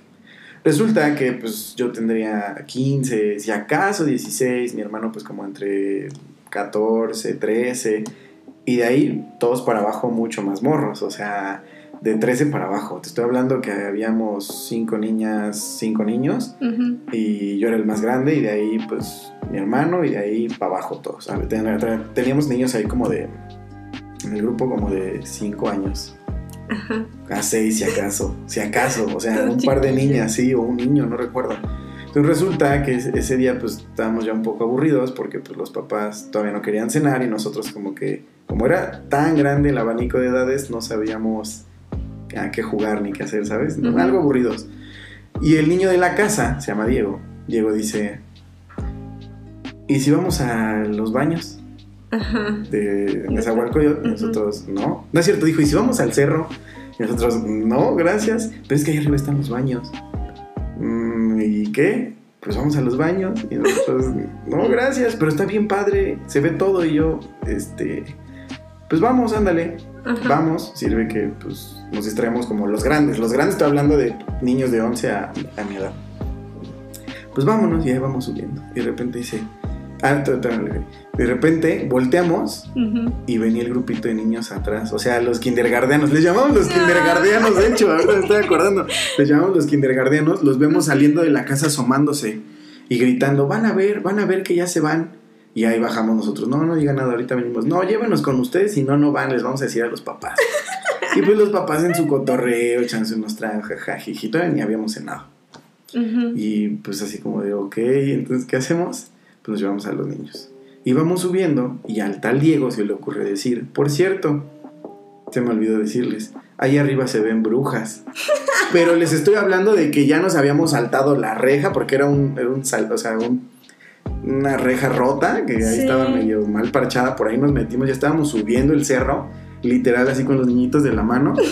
Resulta que pues yo tendría 15, si acaso 16, mi hermano pues como entre 14, 13 y de ahí todos para abajo mucho más morros, o sea, de 13 para abajo. Te estoy hablando que habíamos cinco niñas, cinco niños Ujú. y yo era el más grande y de ahí pues mi hermano y de ahí para abajo todos. Teníamos niños ahí como de, en el grupo como de 5 años. A seis, si acaso. Si acaso. O sea, un par de niñas, sí, o un niño, no recuerdo. Entonces resulta que ese- día pues estábamos ya un poco aburridos porque pues los papás todavía no querían cenar y nosotros como que, como era tan grande el abanico de edades, no sabíamos a qué jugar ni qué hacer, ¿sabes? Algo aburridos. Y el niño de la casa, se llama Diego, Diego dice, ¿y si vamos a los baños? Ajá. de Nezahualcóyotl, nosotros no. No es cierto, dijo, ¿y si vamos al cerro? Y nosotros, no, gracias. Pero es que ahí arriba están los baños. "Mm, ¿Y qué? Pues vamos a los baños. Y nosotros, no, gracias, pero está bien padre, se ve todo. Y yo, este, pues vamos, ándale, Ajá. vamos. Sirve que pues nos distraemos como los grandes. Los grandes estoy hablando de niños de 11 a, a mi edad. Pues vámonos y ahí vamos subiendo. Y de repente dice, ah, de repente volteamos y venía el grupito de niños atrás, o sea, los kindergardianos, les llamamos los Ah. kindergardianos, de hecho, ahorita me estoy acordando, les llamamos los kindergardianos, los vemos saliendo de la casa asomándose y gritando, van a ver, van a ver que ya se van. Y ahí bajamos nosotros, no, no diga nada, ahorita venimos, no, llévenos con ustedes, si no, no van, les vamos a decir a los papás. y pues los papás en su cotorreo, echándose unos tragos, todavía ni habíamos cenado. Y pues así como de, ok, entonces, ¿qué hacemos? Pues nos llevamos a los niños. Y vamos subiendo y al tal Diego se le ocurre decir, por cierto, se me olvidó decirles, ahí arriba se ven brujas. Pero les estoy hablando de que ya nos habíamos saltado la reja porque era un, era un sal- o sea, un- una reja rota que ahí Sí. estaba medio mal parchada, por ahí nos metimos, ya estábamos subiendo el cerro, literal así con los niñitos de la mano.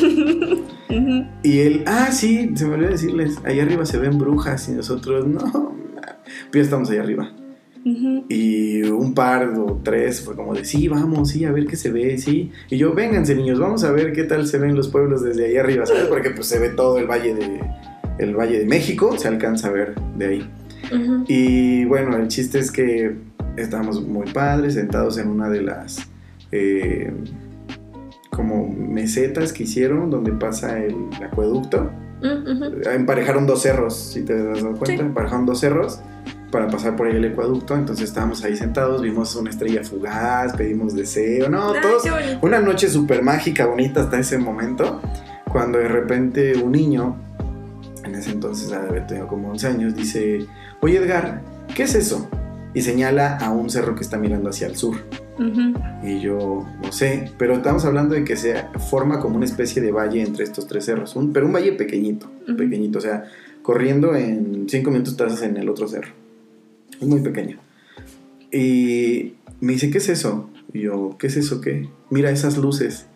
Y él, ah, sí, se me olvidó decirles, ahí arriba se ven brujas y nosotros, no, pues ya estamos ahí arriba. Y un par o tres fue como de, sí, vamos, sí, a ver qué se ve, sí. Y yo, vénganse niños, vamos a ver qué tal se ven los pueblos desde ahí arriba, ¿sabes? Porque pues se ve todo el valle de, el valle de México, se alcanza a ver de ahí. Y bueno, el chiste es que estábamos muy padres, sentados en una de las eh, como mesetas que hicieron donde pasa el acueducto. Ujú. Emparejaron dos cerros, si te das cuenta, Sí. emparejaron dos cerros para pasar por ahí el acueducto. Entonces estábamos ahí sentados, vimos una estrella fugaz, pedimos deseo, no, Ay, todos. Una noche súper mágica, bonita hasta ese momento, cuando de repente un niño, en ese entonces haber tenido como 11 años, dice, oye Edgar, ¿qué es eso? Y señala a un cerro que está mirando hacia el sur. Y yo no sé, pero estamos hablando de que se forma como una especie de valle entre estos tres cerros, un- pero un valle pequeñito, pequeñito, o sea, corriendo en cinco minutos estás en el otro cerro. Es muy pequeño. Y me dice, ¿qué es eso? Y yo, ¿qué es eso qué? Mira esas luces.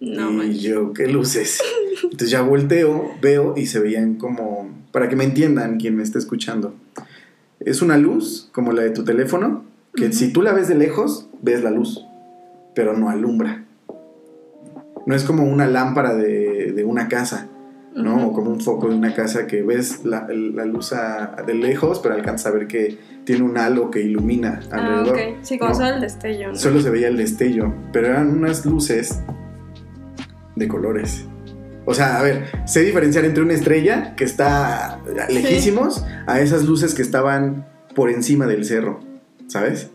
No, y yo, ¿qué luces? Entonces ya volteo, veo y se veían como, para que me entiendan quien me está escuchando. Es una luz como la de tu teléfono, que si tú la ves de lejos, ves la luz, pero no alumbra. No es como una lámpara de, de una casa, ¿no? O como un foco de una casa que ves la, la luz a- de lejos, pero alcanzas a ver que tiene un halo que ilumina Ah, alrededor. ok. Sí, como ¿no? solo el destello. ¿no? Solo se veía el destello, pero eran unas luces de colores. O sea, a ver, sé diferenciar entre una estrella que está lejísimos a esas luces que estaban por encima del cerro, ¿sabes?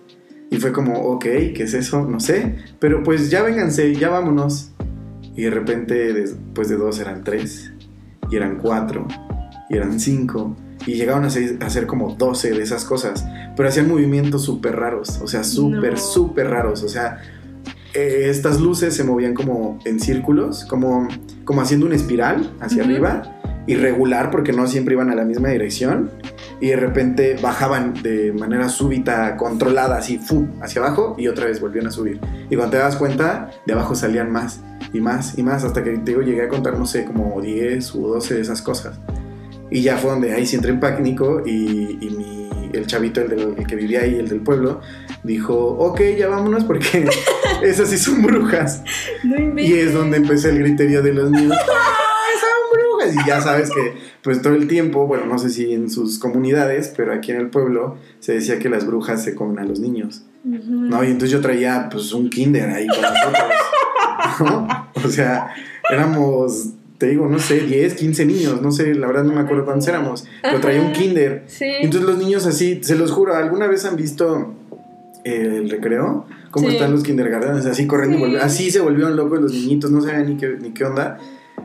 Y fue como, ok, ¿qué es eso? No sé, pero pues ya vénganse, ya vámonos. Y de repente, después de dos eran tres, y eran cuatro, y eran cinco, y llegaron a ser, a ser como 12 de esas cosas, pero hacían movimientos súper raros, o sea, súper, No. súper raros, o sea, eh, estas luces se movían como en círculos, como, como haciendo una espiral hacia arriba, irregular porque no siempre iban a la misma dirección, y de repente bajaban de manera súbita, controlada, así, ¡fu! hacia abajo, y otra vez volvían a subir. Y cuando te das cuenta, de abajo salían más y más y más, hasta que te digo, llegué a contar, no sé, como 10 u 12 de esas cosas. Y ya fue donde ahí sí entré en pánico y, y mi, el chavito, el, del- el que vivía ahí, el del pueblo, dijo, ok, ya vámonos porque esas sí son brujas. No Y es donde empecé el griterío de los niños. ¡Ah, son brujas! Y ya sabes que, pues todo el tiempo, bueno, no sé si en sus comunidades, pero aquí en el pueblo se decía que las brujas se comen a los niños. Ujú. ¿no? Y entonces yo traía, pues, un kinder ahí con nosotros. ¿No? O sea, éramos, te digo, no sé, 10, 15 niños, no sé, la verdad no me acuerdo cuántos éramos, pero traía un kinder. Sí. Entonces los niños así, se los juro, ¿alguna vez han visto el recreo, cómo Sí. están los kindergartenes, así corriendo, y Sí. así se volvieron locos los niñitos, no sabían ni qué, ni qué onda.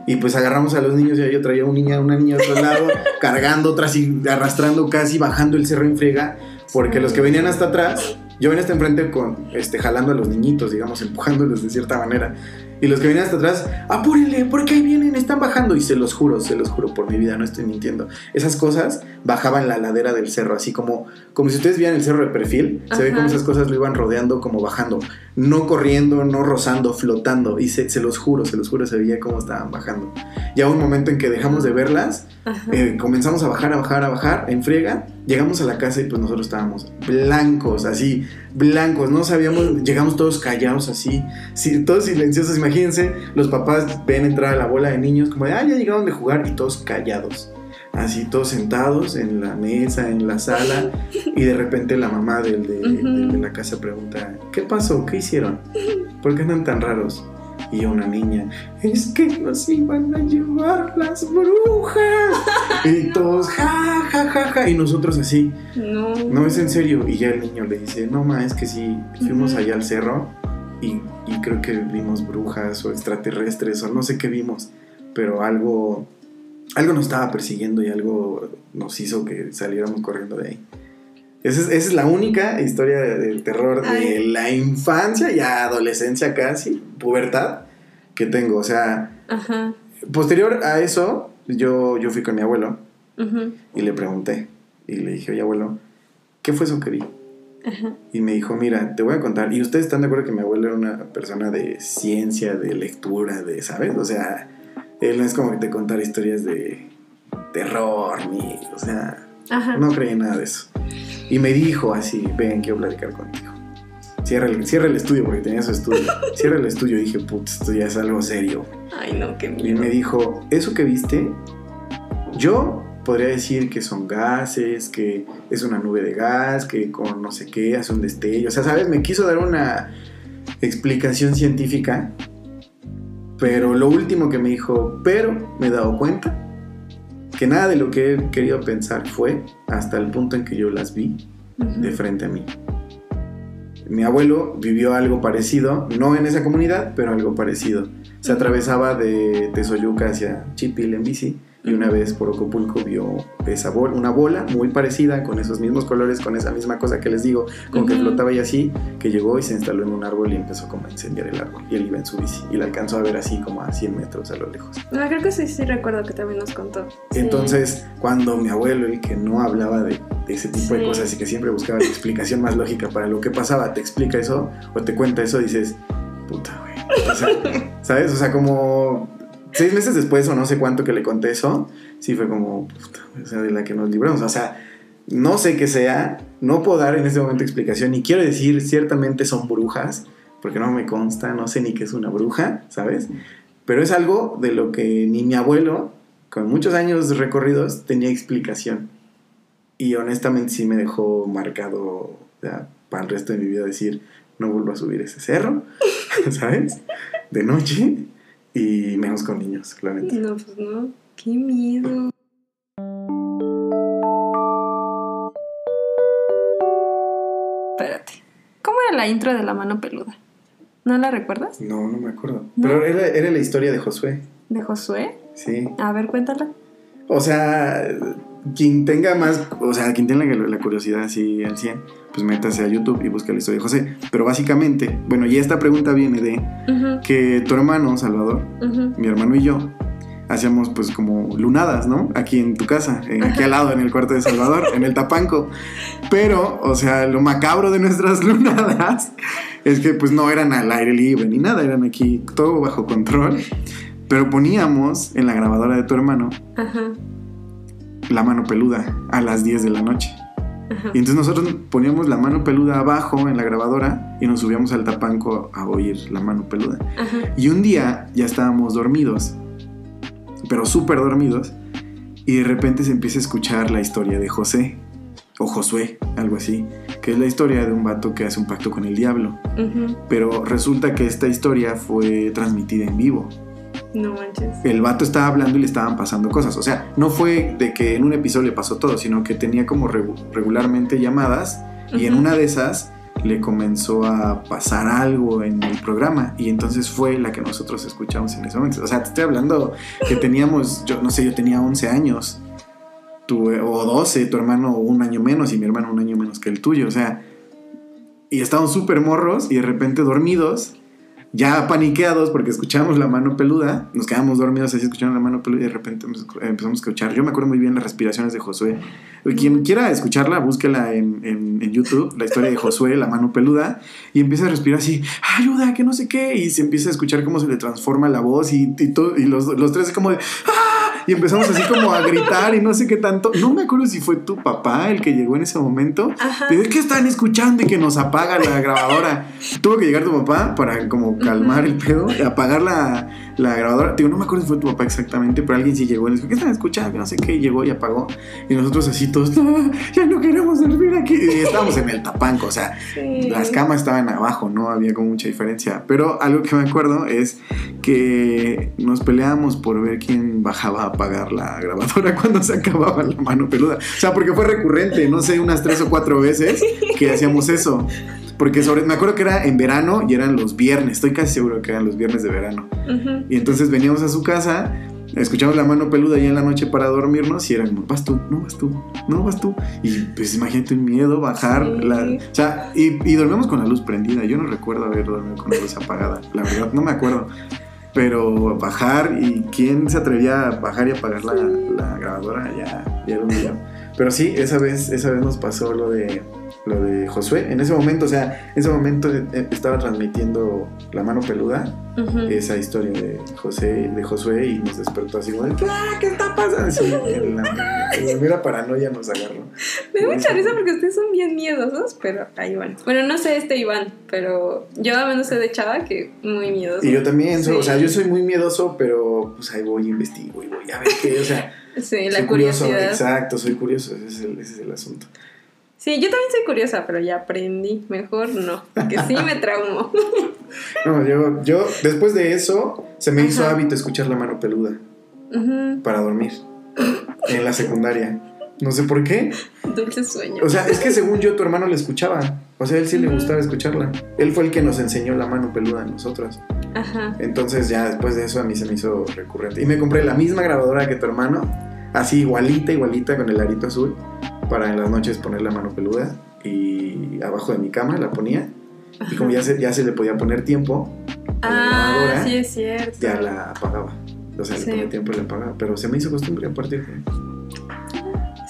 Y pues agarramos a los niños y yo traía un niña, una niña a otro lado, cargando, otra así, arrastrando casi, bajando el cerro en friega, porque los que venían hasta atrás, yo venía hasta enfrente con, este, jalando a los niñitos, digamos, empujándolos de cierta manera. Y los que venían hasta atrás, apúrenle, porque ahí vienen, están bajando. Y se los juro, se los juro por mi vida, no estoy mintiendo. Esas cosas bajaban la ladera del cerro, así como, como si ustedes vieran el cerro de perfil. Se ve como esas cosas lo iban rodeando, como bajando. No corriendo, no rozando, flotando. Y se, se los juro, se los juro, se veía cómo estaban bajando. Ya un momento en que dejamos de verlas. Eh, comenzamos a bajar, a bajar, a bajar, en friega. Llegamos a la casa y pues nosotros estábamos blancos, así, blancos. No sabíamos, llegamos todos callados así, sí, todos silenciosos. Imagínense, los papás ven entrar a la bola de niños como de, ah, ya llegaron de jugar y todos callados. Así, todos sentados en la mesa, en la sala. Y de repente la mamá del de, del de la casa pregunta, ¿qué pasó? ¿Qué hicieron? ¿Por qué andan tan raros? Y una niña, es que nos iban a llevar las brujas. Y todos, ja, ja, ja, ja. Y nosotros así, No. no es en serio. Y ya el niño le dice, no, ma, es que sí, fuimos Ujú. allá al cerro y, y creo que vimos brujas o extraterrestres o no sé qué vimos. Pero algo, algo nos estaba persiguiendo y algo nos hizo que saliéramos corriendo de ahí. Esa es, esa es la única historia de- del terror de Ay. la infancia y adolescencia casi, pubertad, que tengo. O sea, Ajá. posterior a eso, yo, yo fui con mi abuelo y le pregunté. Y le dije, oye abuelo, ¿qué fue eso que vi? Ajá. Y me dijo, mira, te voy a contar. Y ustedes están de acuerdo que mi abuelo era una persona de ciencia, de lectura, de, ¿sabes? O sea, él no es como que te contara historias de terror, ni, o sea, Ajá. no creía nada de eso. Y me dijo así, ven, quiero platicar contigo. Cierra el, cierra el estudio, porque tenía su estudio. Cierra el estudio y dije, putz, esto ya es algo serio. Ay, no, qué Y miedo. me dijo, eso que viste, yo podría decir que son gases, que es una nube de gas, que con no sé qué hace un destello. O sea, ¿sabes? Me quiso dar una explicación científica, pero lo último que me dijo, pero me he dado cuenta que nada de lo que he querido pensar fue hasta el punto en que yo las vi Ujú. de frente a mí. Mi abuelo vivió algo parecido, no en esa comunidad, pero algo parecido. Se atravesaba de Tezoyuca hacia Chipil en bici y una vez por Acapulco vio esa bola, una bola muy parecida, con esos mismos colores, con esa misma cosa que les digo, con que flotaba y así, que llegó y se instaló en un árbol y empezó como a incendiar el árbol. Y él iba en su bici y la alcanzó a ver así como a 100 metros a lo lejos. No, creo que sí, sí recuerdo que también nos contó. Sí. Entonces, cuando mi abuelo, el que no hablaba de, de ese tipo de cosas y que siempre buscaba la explicación más lógica para lo que pasaba, te explica eso o te cuenta eso, dices, puta, güey. O sea, ¿sabes? O sea, como seis meses después o no sé cuánto que le conté eso, sí fue como, puta, sea, de la que nos libramos. O sea, no sé qué sea, no puedo dar en este momento explicación y quiero decir, ciertamente son brujas, porque no me consta, no sé ni qué es una bruja, ¿sabes? Pero es algo de lo que ni mi abuelo, con muchos años recorridos, tenía explicación. Y honestamente sí me dejó marcado para el resto de mi vida decir, no vuelvo a subir ese cerro, ¿sabes? De noche y menos con niños, claramente. No, pues no. Qué miedo. Espérate. ¿Cómo era la intro de la mano peluda? ¿No la recuerdas? No, no me acuerdo. ¿No? Pero era, era la historia de Josué, ¿De Josué? sí. A ver, cuéntala. O sea, quien tenga más, o sea, quien tenga la, la curiosidad así al 100, pues métase a YouTube y busque la historia de José. Pero básicamente, bueno, y esta pregunta viene de que tu hermano, Salvador, mi hermano y yo, hacíamos pues como lunadas, ¿no? Aquí en tu casa, en- aquí al lado, en el cuarto de Salvador, en el tapanco. Pero, o sea, lo macabro de nuestras lunadas es que pues no eran al aire libre ni nada, eran aquí todo bajo control. Pero poníamos en la grabadora de tu hermano Ajá, la mano peluda a las 10 de la noche. ajá. Y entonces nosotros poníamos la mano peluda abajo en la grabadora y nos subíamos al tapanco a oír la mano peluda. Ajá. Y un día ya estábamos dormidos, pero súper dormidos, y de repente se empieza a escuchar la historia de José, o Josué, algo así, que es la historia de un vato que hace un pacto con el diablo. Pero resulta que esta historia fue transmitida en vivo. No manches. El vato estaba hablando y le estaban pasando cosas. O sea, no fue de que en un episodio le pasó todo, sino que tenía como regu- regularmente llamadas y en una de esas le comenzó a pasar algo en el programa y entonces fue la que nosotros escuchamos en ese momento. O sea, te estoy hablando que teníamos, yo no sé, yo tenía 11 años, tu, o 12, tu hermano un año menos y mi hermano un año menos que el tuyo, o sea, y estábamos súper morros y de repente dormidos ya paniqueados porque escuchamos la mano peluda, nos quedamos dormidos así escuchando la mano peluda y de repente empezamos a escuchar. Yo me acuerdo muy bien las respiraciones de Josué. Quien quiera escucharla, búsquela en, en, YouTube, la historia de Josué, la mano peluda, y empieza a respirar así, ayuda, que no sé qué, y se empieza a escuchar cómo se le transforma la voz y, y los, los tres como de, ¡ah! Y empezamos así como a gritar y no sé qué tanto. No me acuerdo si fue tu papá el que llegó en ese momento. Ajá. Pero es que están escuchando y que nos apaga la grabadora. Tuvo que llegar tu papá para como calmar el pedo y apagar la, la grabadora. Digo, no me acuerdo si fue tu papá exactamente, pero alguien sí llegó y les dijo, ¿qué están escuchando? No sé qué, y llegó y apagó. Y nosotros así todos, "No, ya no queremos dormir aquí. Y estábamos en el tapanco, o sea, Sí. las camas estaban abajo, no había como mucha diferencia. Pero algo que me acuerdo es que nos peleábamos por ver quién bajaba a apagar la grabadora cuando se acababa la mano peluda. O sea, porque fue recurrente, no sé, unas tres o cuatro veces que hacíamos eso. Porque sobre, me acuerdo que era en verano y eran los viernes, estoy casi seguro que eran los viernes de verano. Ujú. Y entonces veníamos a su casa, escuchamos la mano peluda ya en la noche para dormirnos y era como, vas tú, no vas tú, no vas tú. Y pues imagínate un miedo, bajar Sí. la... O sea, y, y dormimos con la luz prendida. Yo no recuerdo haber dormido con la luz apagada, la verdad, no me acuerdo. Pero bajar y quién se atrevía a bajar y apagar la, la grabadora ya, ya era un día. Pero sí, esa vez, esa vez nos pasó lo de, lo de Josué. En ese momento, o sea, en ese momento eh, estaba transmitiendo la mano peluda esa historia de José de Josué y nos despertó así como de, "Ah, ¿qué está pasando? Sí, la, la paranoia nos agarró. Me da mucha risa porque ustedes son bien miedosos, pero ahí van. Bueno, no sé este Iván, pero yo a menos sé de Chava que muy miedoso. Y yo también, soy- Sí. o sea, yo soy muy miedoso, pero pues ahí voy, investigo y voy a ver qué, o sea, Sí, la soy curioso, curiosidad. exacto, soy curioso, ese es, el, ese es el asunto. Sí, yo también soy curiosa, pero ya aprendí. Mejor no, que sí me traumo. No, yo, yo, después de eso, se me hizo hábito escuchar la mano peluda para dormir en la secundaria. No sé por qué. Dulce sueño. O sea, es que según yo, tu hermano la escuchaba. O sea, a él sí le gustaba escucharla. Él fue el que nos enseñó la mano peluda a nosotros. Ajá. Entonces ya después de eso a mí se me hizo recurrente. Y me compré la misma grabadora que tu hermano, así igualita, igualita con el arito azul, para en las noches poner la mano peluda. Y abajo de mi cama la ponía. Y como ya se, ya se le podía poner tiempo a la Ah, grabadora, sí es cierto. ya la apagaba. O sea, Sí. le ponía tiempo y la apagaba. Pero se me hizo costumbre a partir de...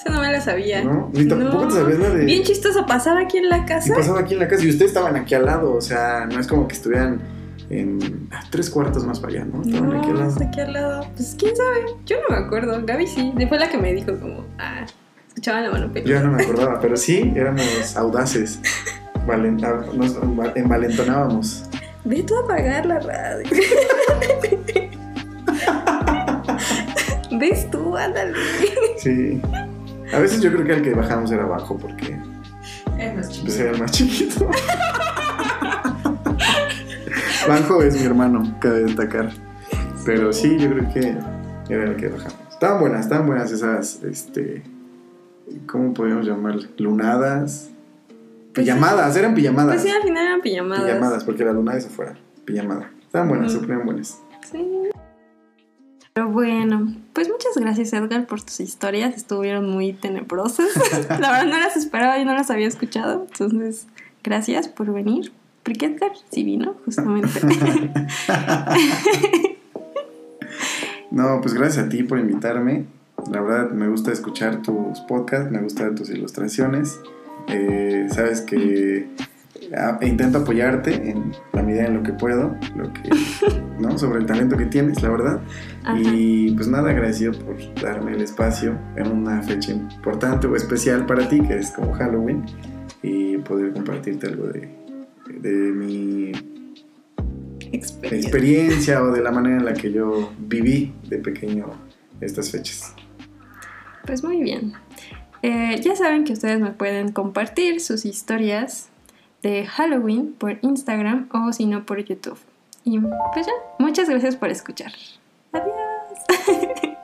Esa no me la sabía. ¿No? Ni tampoco No. te sabías la de... Bien chistoso pasar aquí en la Y casa. pasaba aquí en la casa y ustedes estaban aquí al lado, o sea, no es como que estuvieran en ah, tres cuartos más para allá, ¿no? Estaban aquí al No, lado. aquí al lado. Pues quién sabe. Yo no me acuerdo. Gaby sí. Fue la que me dijo como, ah, escuchaba la mano Yo no me acordaba, pero sí, éramos audaces. Valen- ah, nos enva- envalentonábamos. Ve tú a apagar la radio. ¿Ves tú? Ándale. Sí. A veces yo creo que el que bajamos era abajo porque Es más chiquito. pues, era el más chiquito. Banjo es mi hermano, cabe destacar. Pero sí, yo creo que era el que bajamos. Estaban buenas, estaban buenas esas, este, ¿cómo podríamos llamarle? Lunadas. Pues Pijamadas, eran pijamadas. Pues sí, al final eran pijamadas. Pijamadas, porque la luna es afuera. Pijamada. Estaban buenas, se ponían buenas. Sí. Pero bueno, pues muchas gracias Edgar por tus historias, estuvieron muy tenebrosas. La verdad no las esperaba y no las había escuchado, entonces gracias por venir. Porque Edgar sí vino, justamente. No, pues gracias a ti por invitarme. La verdad me gusta escuchar tus podcasts, me gustan tus ilustraciones. Eh, sabes que intento apoyarte en la medida en lo que puedo, lo que, ¿no? sobre el talento que tienes, la verdad. Ajá. Y pues nada, agradecido por darme el espacio en una fecha importante o especial para ti, que es como Halloween, y poder compartirte algo de, de mi Experiencia. experiencia o de la manera en la que yo viví de pequeño estas fechas. Pues muy bien. Eh, ya saben que ustedes me pueden compartir sus historias de Halloween por Instagram o si no por YouTube. Y pues ya, muchas gracias por escuchar. Adiós.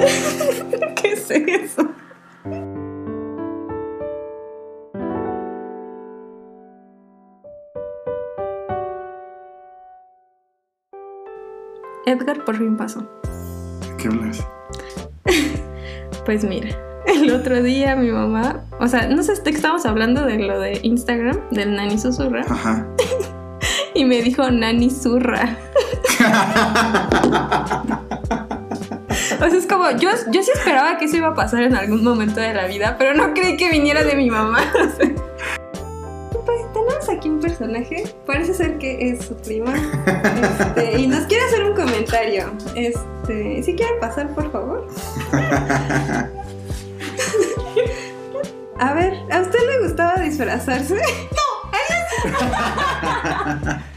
¿Qué es eso? Edgar por fin pasó. ¿Qué hablas? pues mira el otro día mi mamá, o sea, no sé, estábamos hablando de lo de Instagram, del Nani Susurra, Ajá. y me dijo Nani Zurra. O sea, es como, yo, yo sí esperaba que eso iba a pasar en algún momento de la vida, pero no creí que viniera de mi mamá. O sea. Pues tenemos aquí un personaje, parece ser que es su prima, este, y nos quiere hacer un comentario. Este, si quieren pasar, por favor. A ver, ¿a usted le gustaba disfrazarse?